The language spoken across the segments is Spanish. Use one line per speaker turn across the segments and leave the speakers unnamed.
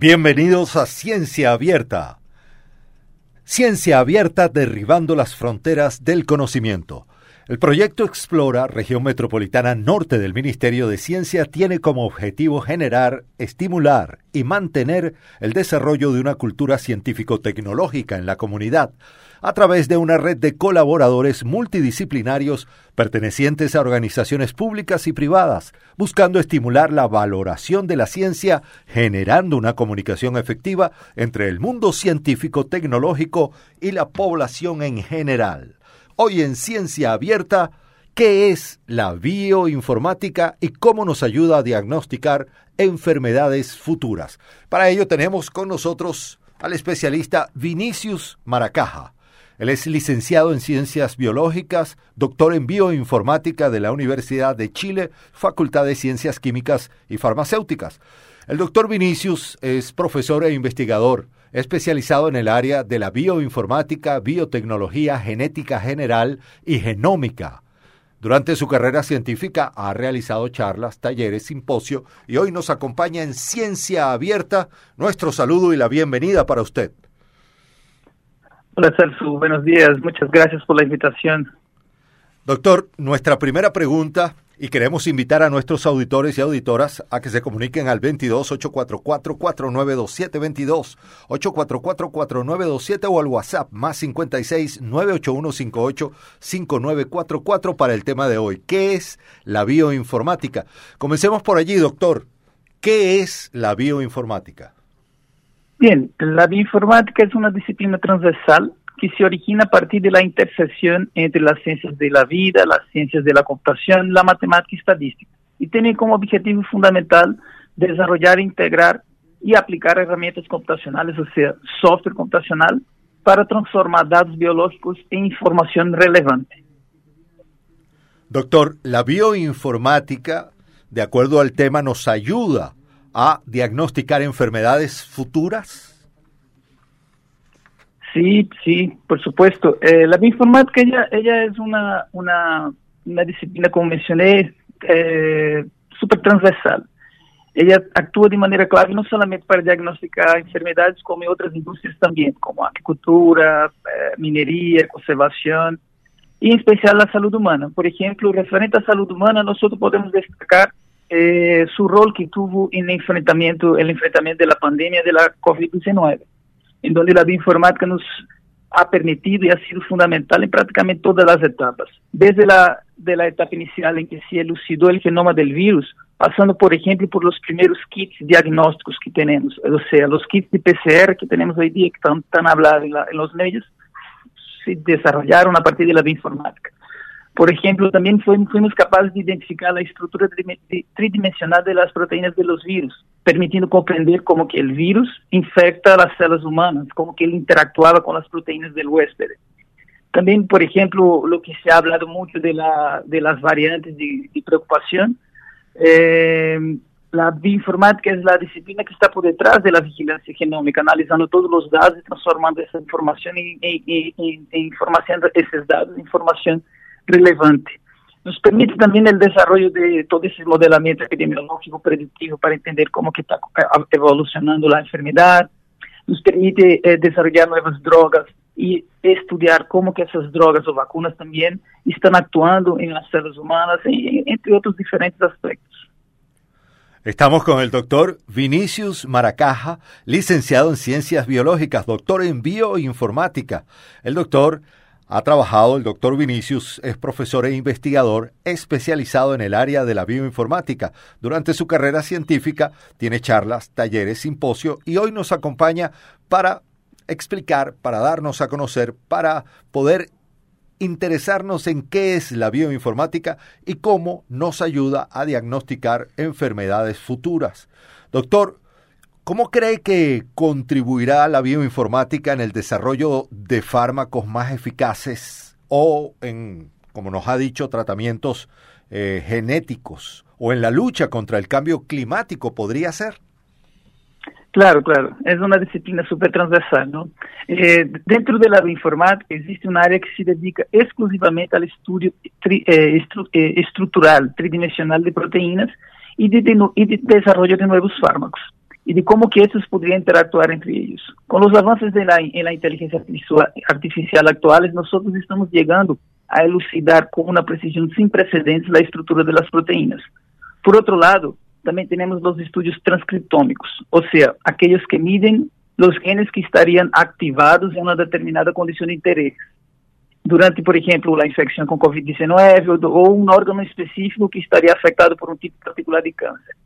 Bienvenidos a Ciencia Abierta. Ciencia Abierta derribando las fronteras del conocimiento. El proyecto Explora, región metropolitana norte del Ministerio de Ciencia, tiene como objetivo generar, estimular y mantener el desarrollo de una cultura científico-tecnológica en la comunidad a través de una red de colaboradores multidisciplinarios pertenecientes a organizaciones públicas y privadas, buscando estimular la valoración de la ciencia, generando una comunicación efectiva entre el mundo científico-tecnológico y la población en general. Hoy en Ciencia Abierta, ¿qué es la bioinformática y cómo nos ayuda a diagnosticar enfermedades futuras? Para ello tenemos con nosotros al especialista Vinicius Maracaja. Él es licenciado en Ciencias Biológicas, doctor en Bioinformática de la Universidad de Chile, Facultad de Ciencias Químicas y Farmacéuticas. El doctor Vinicius es profesor e investigador especializado en el área de la bioinformática, biotecnología, genética general y genómica. Durante su carrera científica ha realizado charlas, talleres, simposio y hoy nos acompaña en Ciencia Abierta. Nuestro saludo y la bienvenida para usted.
Hola Celso, buenos días, muchas gracias por la invitación.
Doctor, nuestra primera pregunta y queremos invitar a nuestros auditores y auditoras a que se comuniquen al 22 844 4927 22 844 4927 o al WhatsApp más 56 981 58 5944 para el tema de hoy. ¿Qué es la bioinformática? Comencemos por allí, doctor. ¿Qué es la bioinformática?
Bien, la bioinformática es una disciplina transversal que se origina a partir de la intersección entre las ciencias de la vida, las ciencias de la computación, la matemática y estadística, y tiene como objetivo fundamental desarrollar, integrar y aplicar herramientas computacionales, o sea, software computacional, para transformar datos biológicos en información relevante.
Doctor, la bioinformática, de acuerdo al tema, nos ayuda a diagnosticar enfermedades futuras.
Sí, sí, por supuesto. Eh, la bioinformática ella, es una, una, una disciplina, como mencioné, eh, súper transversal. Ella actúa de manera clave no solamente para diagnosticar enfermedades, como en otras industrias también, como agricultura, eh, minería, conservación, y en especial la salud humana. Por ejemplo, referente a salud humana, nosotros podemos destacar eh, su rol que tuvo en el enfrentamiento, el enfrentamiento de la pandemia de la COVID-19 en donde la bioinformática nos ha permitido y ha sido fundamental en prácticamente todas las etapas, desde la, de la etapa inicial en que se elucidó el genoma del virus, pasando, por ejemplo, por los primeros kits diagnósticos que tenemos, o sea, los kits de PCR que tenemos hoy día, que están tan hablados en, en los medios, se desarrollaron a partir de la bioinformática. Por ejemplo, también fuimos capaces de identificar la estructura tridimensional de las proteínas de los virus, permitiendo comprender cómo que el virus infecta las células humanas, cómo que él interactuaba con las proteínas del huésped. También, por ejemplo, lo que se ha hablado mucho de, la, de las variantes de, preocupación, eh, la bioinformática es la disciplina que está por detrás de la vigilancia genómica, analizando todos los datos y transformando esa información en, información, esos datos en información relevante. Nos permite también el desarrollo de todo ese modelamiento epidemiológico predictivo para entender cómo que está eh, evolucionando la enfermedad. Nos permite eh, desarrollar nuevas drogas y estudiar cómo que esas drogas o vacunas también están actuando en las células humanas, entre otros diferentes aspectos.
Estamos con el doctor Vinicius Maracaja, licenciado en Ciencias Biológicas, doctor en Bioinformática. El doctor ha trabajado el doctor Vinicius, es profesor e investigador especializado en el área de la bioinformática. Durante su carrera científica tiene charlas, talleres, simposio y hoy nos acompaña para explicar, para darnos a conocer, para poder interesarnos en qué es la bioinformática y cómo nos ayuda a diagnosticar enfermedades futuras. Doctor, ¿Cómo cree que contribuirá la bioinformática en el desarrollo de fármacos más eficaces o en, como nos ha dicho, tratamientos eh, genéticos o en la lucha contra el cambio climático? ¿Podría ser?
Claro, claro, es una disciplina súper transversal, ¿no? Eh, dentro de la bioinformática existe un área que se dedica exclusivamente al estudio eh, estructural tridimensional de proteínas y de, y de desarrollo de nuevos fármacos. Y de cómo que estos podrían interactuar entre ellos. Con los avances de la, en artificial actuales, nosotros estamos llegando a elucidar con una precisión sin precedentes la estructura de las proteínas. Por otro lado, también tenemos los estudios transcriptómicos, o sea, aquellos que miden los genes que estarían activados en una determinada condición de interés. Durante, por ejemplo, la infección con COVID-19 o un órgano específico que estaría afectado por un tipo particular de cáncer.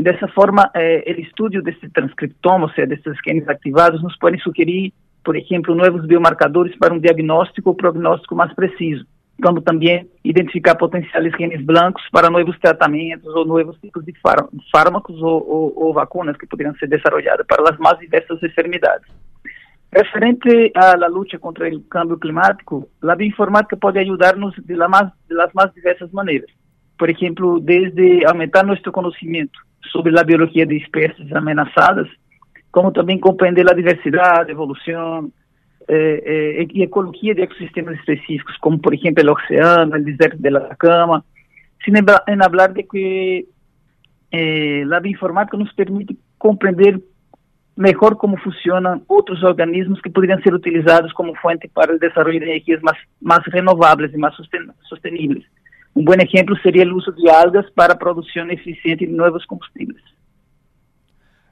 Y de esa forma, eh, el estudio de este transcriptoma, o sea, de estos genes activados, nos puede sugerir, por ejemplo, nuevos biomarcadores para un diagnóstico o prognóstico más preciso, como también identificar potenciales genes blancos para nuevos tratamientos o nuevos tipos de fármacos o, o, o vacunas que podrían ser desarrolladas para las más diversas enfermedades. Referente a la lucha contra el cambio climático, la bioinformática puede ayudarnos de, la más, de las más diversas maneras. Por ejemplo, desde aumentar nuestro conocimiento sobre la biología de especies amenazadas, como también comprender la diversidad, evolución eh, eh, y ecología de ecosistemas específicos, como por ejemplo el océano, el desierto de Atacama, sin en hablar de que eh, la bioinformática nos permite comprender mejor cómo funcionan otros organismos que podrían ser utilizados como fuente para el desarrollo de energías más renovables y más sostenibles. Un buen ejemplo sería el uso de algas para producción eficiente de nuevos combustibles.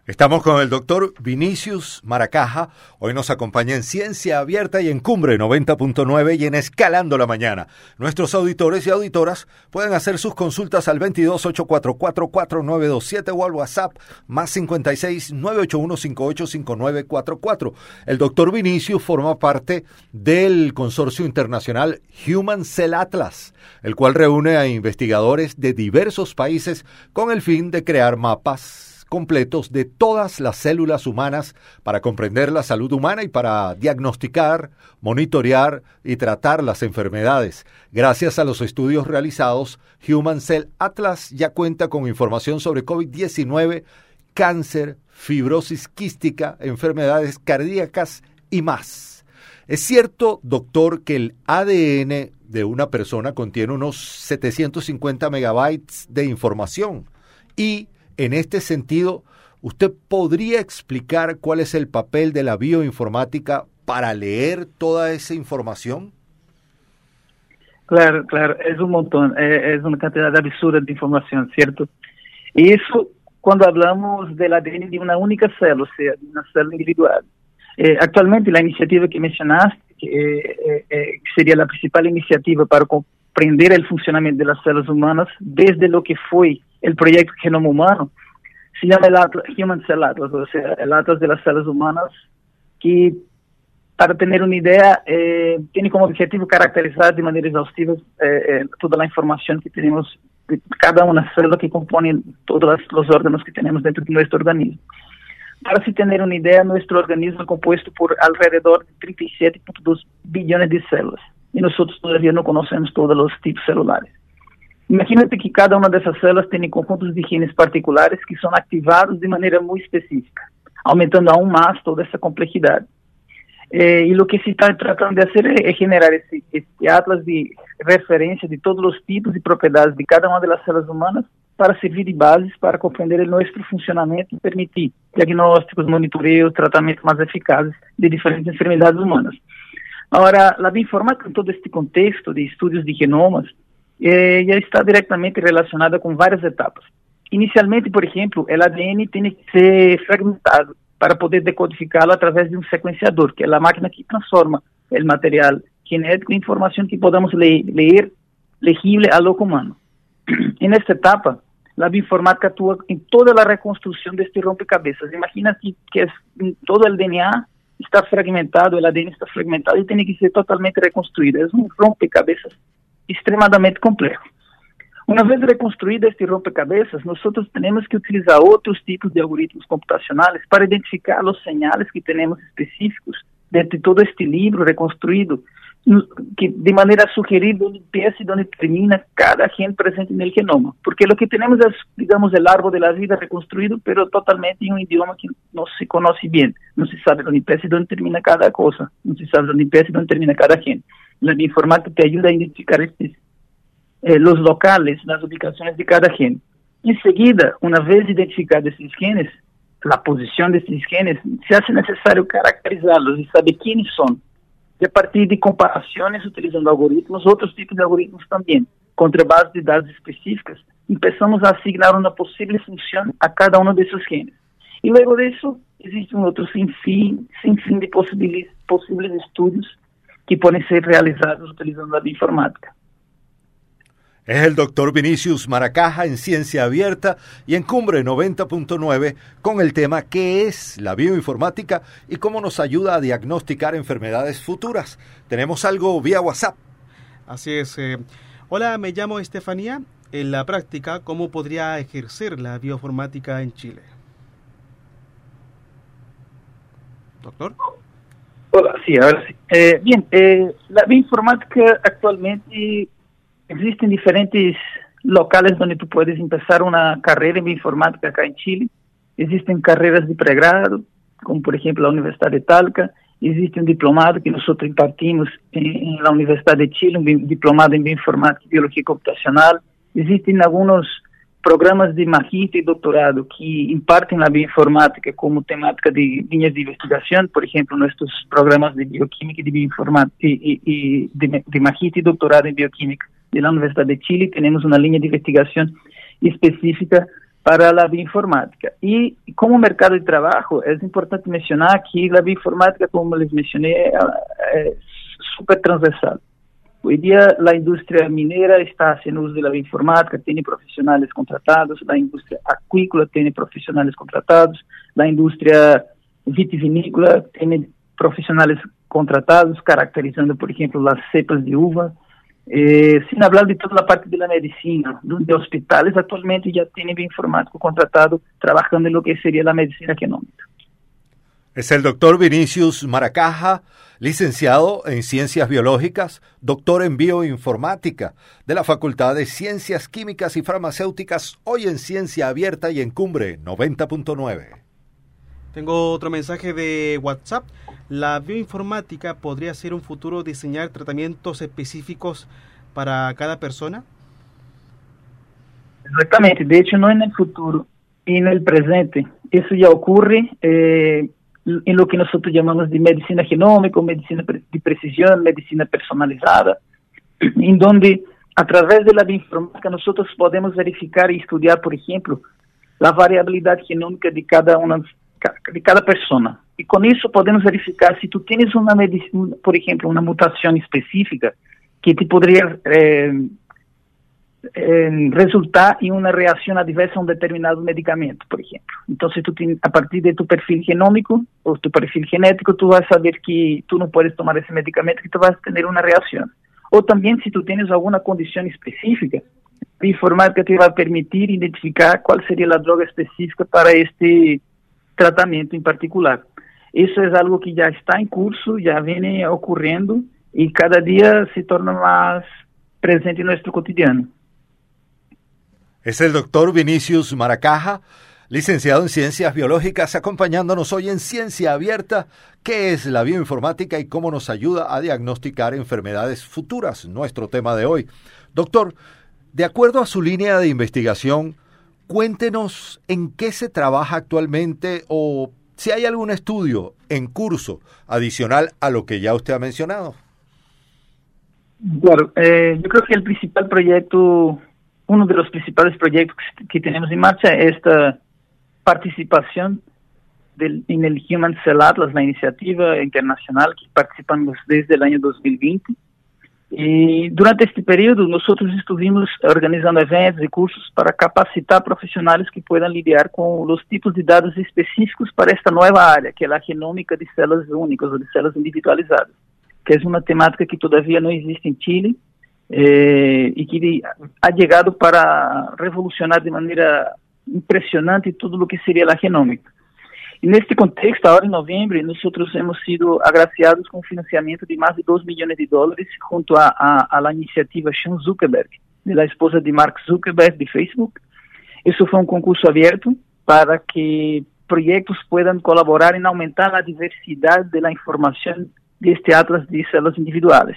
Estamos con el doctor Vinicius Maracaja. Hoy nos acompaña en Ciencia Abierta y en Cumbre 90.9 y en Escalando la Mañana. Nuestros auditores y auditoras pueden hacer sus consultas al 2284449927 o al WhatsApp más 56 981 El doctor Vinicius forma parte del consorcio internacional Human Cell Atlas, el cual reúne a investigadores de diversos países con el fin de crear mapas completos de todas las células humanas para comprender la salud humana y para diagnosticar, monitorear y tratar las enfermedades. Gracias a los estudios realizados, Human Cell Atlas ya cuenta con información sobre COVID-19, cáncer, fibrosis quística, enfermedades cardíacas y más. Es cierto, doctor, que el ADN de una persona contiene unos 750 megabytes de información y en este sentido, ¿usted podría explicar cuál es el papel de la bioinformática para leer toda esa información?
Claro, claro, es un montón, eh, es una cantidad absurda de información, ¿cierto? Y eso cuando hablamos del ADN de una única célula, o sea, de una célula individual. Eh, actualmente la iniciativa que mencionaste, eh, que sería la principal iniciativa para comprender el funcionamiento de las células humanas desde lo que fue el proyecto Genoma Humano, se llama el Atlas, Human Cell Atlas, o sea, el Atlas de las células humanas, que para tener una idea, eh, tiene como objetivo caracterizar de manera exhaustiva eh, eh, toda la información que tenemos de cada una célula que compone todos los órganos que tenemos dentro de nuestro organismo. Para se tener una idea, nuestro organismo es compuesto por alrededor de 37.2 billones de células y nosotros todavía no conocemos todos los tipos celulares. Imagínate que cada uma dessas células tem conjuntos de genes particulares que são ativados de maneira muito específica, aumentando aún mais toda essa complexidade. Eh, e o que se está tratando de fazer é, generar esse, atlas de referência de todos os tipos e propriedades de cada uma das células humanas para servir de bases para compreender o nosso funcionamento e permitir diagnósticos, monitoreios, tratamentos mais eficazes de diferentes enfermidades humanas. Agora, a bioinformática, em todo este contexto de estudos de genomas, eh, já está diretamente relacionada com várias etapas. Inicialmente, por exemplo, o ADN tem que ser fragmentado para poder decodificá-lo através de um sequenciador, que é a máquina que transforma o material genético em informação que podamos ler, ler legível a loco humano. E nesta etapa, a bioinformática atua em toda a reconstrução deste rompecabezas. Imagina que, que é, todo o DNA está fragmentado, o ADN está fragmentado e tem que ser totalmente reconstruído. É um rompecabezas extremadamente complexo. Uma vez reconstruído este rompecabezas, nós temos que utilizar outros tipos de algoritmos computacionais para identificar os sinais que temos específicos dentro de todo este livro reconstruído, que de maneira a sugerir onde empieza e onde termina cada gene presente no genoma. Porque o que temos é, digamos, o árbol da vida reconstruído, pero totalmente em um idioma que não se conhece bem. Não se sabe onde empieza e onde termina cada coisa. Não se sabe onde empieza e onde termina cada gene la bioinformática te ayuda a identificar eh, los locales, las ubicaciones de cada gen. Enseguida, una vez identificados esses genes, la posición de estos genes, se hace necesario caracterizarlos y saber quiénes son. Y a partir de comparaciones utilizando algoritmos, otros tipos de algoritmos también, contra bases de datos específicas, empezamos a asignar una posible función a cada uno de esos genes. Y luego de eso, existe un otro sinfín, sinfín de posibles, posibles estudios que pueden ser realizados utilizando la bioinformática.
Es el doctor Vinicius Maracaja en Ciencia Abierta y en Cumbre 90.9 con el tema ¿Qué es la bioinformática y cómo nos ayuda a diagnosticar enfermedades futuras? Tenemos algo vía WhatsApp.
Así es. Eh, hola, me llamo Estefanía. En la práctica, ¿cómo podría ejercer la bioinformática en Chile? Doctor.
Hola, sí, ahora sí. Eh, bien, eh, la bioinformática actualmente existen diferentes locales donde tú puedes empezar una carrera en bioinformática acá en Chile. Existen carreras de pregrado, como por ejemplo la Universidad de Talca. Existe un diplomado que nosotros impartimos en, la Universidad de Chile, un diplomado en bioinformática y biología computacional. Existen algunos programas de magíster y doctorado que imparten la bioinformática como temática de líneas de investigación, por ejemplo, nuestros programas de bioquímica y de bioinformática y, de, de magíster y doctorado en bioquímica de la Universidad de Chile, tenemos una línea de investigación específica para la bioinformática. Y como mercado de trabajo, es importante mencionar que la bioinformática, como les mencioné, es súper transversal. Hoy día la industria minera está haciendo uso de la bioinformática, tiene profesionales contratados, la industria acuícola tiene profesionales contratados, la industria vitivinícola tiene profesionales contratados, caracterizando, por ejemplo, las cepas de uva, eh, sin hablar de toda la parte de la medicina, donde hospitales actualmente ya tienen bioinformático contratado trabajando en lo que sería la medicina genómica.
Es el doctor Vinicius Maracaja, licenciado en Ciencias Biológicas, doctor en Bioinformática de la Facultad de Ciencias Químicas y Farmacéuticas, hoy en Ciencia Abierta y en Cumbre 90.9.
Tengo otro mensaje de WhatsApp. La bioinformática podría ser un futuro diseñar tratamientos específicos para cada persona.
Exactamente, de hecho no en el futuro, en el presente. Eso ya ocurre eh, en lo que nosotros llamamos de medicina genómica, medicina de precisión, medicina personalizada, en donde a través de la bioinformática nosotros podemos verificar y estudiar, por ejemplo, la variabilidad genómica de cada una de cada persona. Y con eso podemos verificar si tú tienes una medicina, por ejemplo, una mutación específica que te podría eh, eh, resultar en una reacción adversa a un determinado medicamento, por ejemplo. Entonces, tú tienes, a partir de tu perfil genómico o tu perfil genético, tú vas a saber que tú no puedes tomar ese medicamento, que tú vas a tener una reacción. O también si tú tienes alguna condición específica, la informática te va a permitir identificar cuál sería la droga específica para este tratamento en particular. Eso es algo que ya está en curso, ya viene ocurriendo y cada día se torna más presente en nuestro cotidiano.
Es el doctor Vinicius Maracaja, licenciado en Ciencias Biológicas, acompañándonos hoy en Ciencia Abierta, qué es la bioinformática y cómo nos ayuda a diagnosticar enfermedades futuras, nuestro tema de hoy. Doctor, de acuerdo a su línea de investigación, Cuéntenos en qué se trabaja actualmente o si hay algún estudio en curso adicional a lo que ya usted ha mencionado.
Claro, eh, yo creo que el principal proyecto, uno de los principales proyectos que tenemos en marcha es esta participación del, en el Human Cell Atlas, la iniciativa internacional que participamos desde el año 2020 y durante este periodo nosotros estuvimos organizando eventos y cursos para capacitar profesionales que puedan lidiar con los tipos de datos específicos para esta nueva área, que es la genómica de células únicas o de células individualizadas, que es una temática que todavía no existe en Chile eh, y que ha llegado para revolucionar de manera impresionante todo lo que sería la genómica. E neste contexto, agora em novembro, nós hemos sido agraciados com financiamento de mais de 2 milhões de dólares junto à a, a, iniciativa Sean Zuckerberg, da esposa de Mark Zuckerberg de Facebook. Isso foi um concurso aberto para que projetos puedan colaborar em aumentar a diversidade da informação deste atlas de células individuais.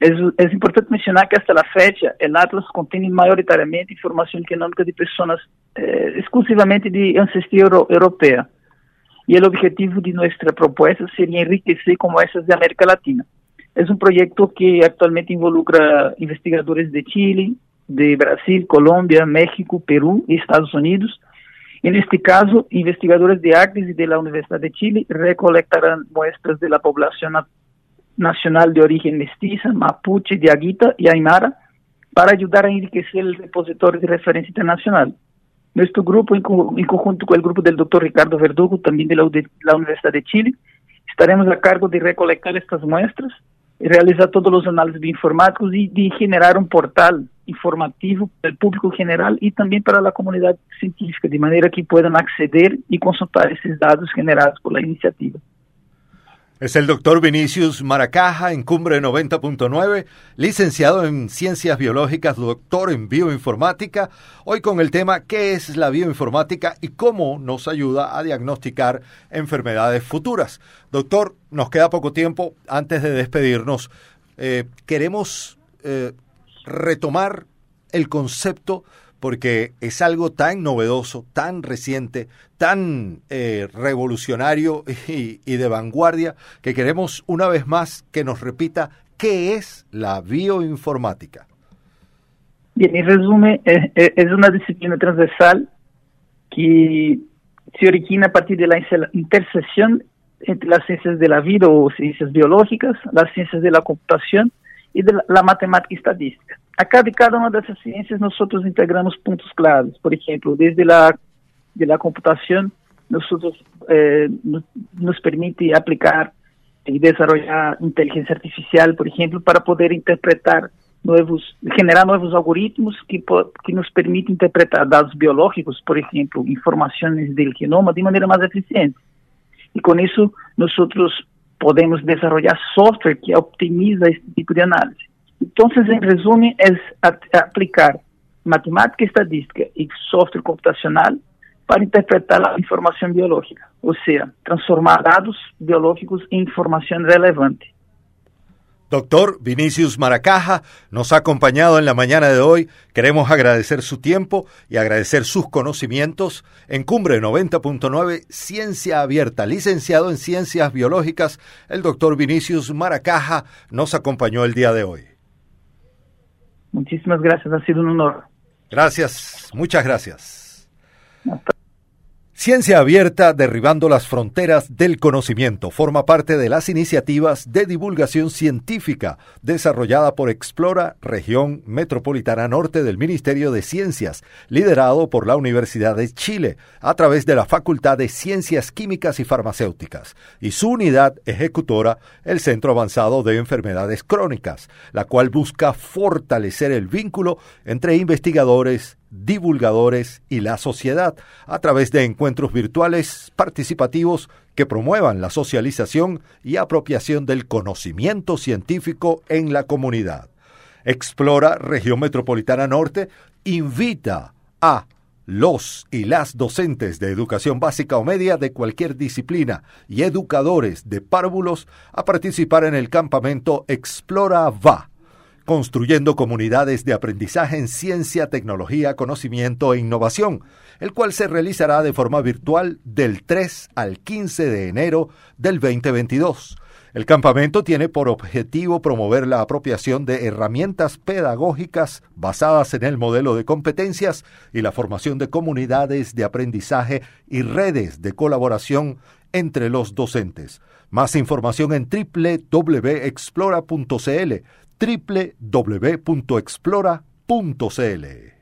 É, é importante mencionar que hasta la fecha, o atlas contém maioritariamente informação genômica de pessoas eh, exclusivamente de ancestría europea. Y el objetivo de nuestra propuesta sería enriquecer como esas de América Latina. Es un proyecto que actualmente involucra investigadores de Chile, de Brasil, Colombia, México, Perú y Estados Unidos. En este caso, investigadores de ACRIS y de la Universidad de Chile recolectarán muestras de la población nacional de origen mestiza, mapuche, diaguita y aymara para ayudar a enriquecer el repositorio de referencia internacional. Nuestro grupo, en, conjunto con el grupo del doctor Ricardo Verdugo, también de la, Universidad de Chile, estaremos a cargo de recolectar estas muestras, realizar todos los análisis bioinformáticos y de generar un portal informativo para el público general y también para la comunidad científica, de manera que puedan acceder y consultar esos datos generados por la iniciativa.
Es el doctor Vinicius Maracaja en Cumbre 90.9, licenciado en Ciencias Biológicas, doctor en Bioinformática, hoy con el tema ¿qué es la bioinformática y cómo nos ayuda a diagnosticar enfermedades futuras? Doctor, nos queda poco tiempo antes de despedirnos. Eh, queremos eh, retomar el concepto porque es algo tan novedoso, tan reciente, tan eh, revolucionario y, de vanguardia, que queremos una vez más que nos repita qué es la bioinformática.
Bien, en resumen, es, una disciplina transversal que se origina a partir de la intersección entre las ciencias de la vida o ciencias biológicas, las ciencias de la computación de la matemática y estadística. A cada, cada uma dessas ciências, nós integramos pontos claros. Por exemplo, desde a de la computação, eh, nos permite aplicar e desenvolver inteligência artificial, por exemplo, para poder interpretar novos, generar novos algoritmos que, que nos permitem interpretar dados biológicos, por exemplo, informações do genoma de maneira mais eficiente. E com isso, nós podemos desenvolver software que optimiza esse tipo de análise. Entonces, en resumen, es aplicar matemática estadística y software computacional para interpretar la información biológica, o sea, transformar datos biológicos en información relevante.
Doctor Vinicius Maracaja nos ha acompañado en la mañana de hoy. Queremos agradecer su tiempo y agradecer sus conocimientos en Cumbre 90.9 Ciencia Abierta. Licenciado en Ciencias Biológicas, el doctor Vinicius Maracaja nos acompañó el día de hoy.
Muchísimas gracias, ha sido un honor.
Gracias, muchas gracias. Ciencia Abierta, derribando las fronteras del conocimiento, forma parte de las iniciativas de divulgación científica desarrollada por Explora, región metropolitana norte del Ministerio de Ciencias, liderado por la Universidad de Chile, a través de la Facultad de Ciencias Químicas y Farmacéuticas, y su unidad ejecutora, el Centro Avanzado de Enfermedades Crónicas, la cual busca fortalecer el vínculo entre investigadores, divulgadores y la sociedad a través de encuentros virtuales participativos que promuevan la socialización y apropiación del conocimiento científico en la comunidad. Explora Región Metropolitana Norte invita a los y las docentes de educación básica o media de cualquier disciplina y educadores de párvulos a participar en el campamento Explora Va construyendo comunidades de aprendizaje en ciencia, tecnología, conocimiento e innovación, el cual se realizará de forma virtual del 3 al 15 de enero del 2022. El campamento tiene por objetivo promover la apropiación de herramientas pedagógicas basadas en el modelo de competencias y la formación de comunidades de aprendizaje y redes de colaboración entre los docentes. Más información en www.explora.cl www.explora.cl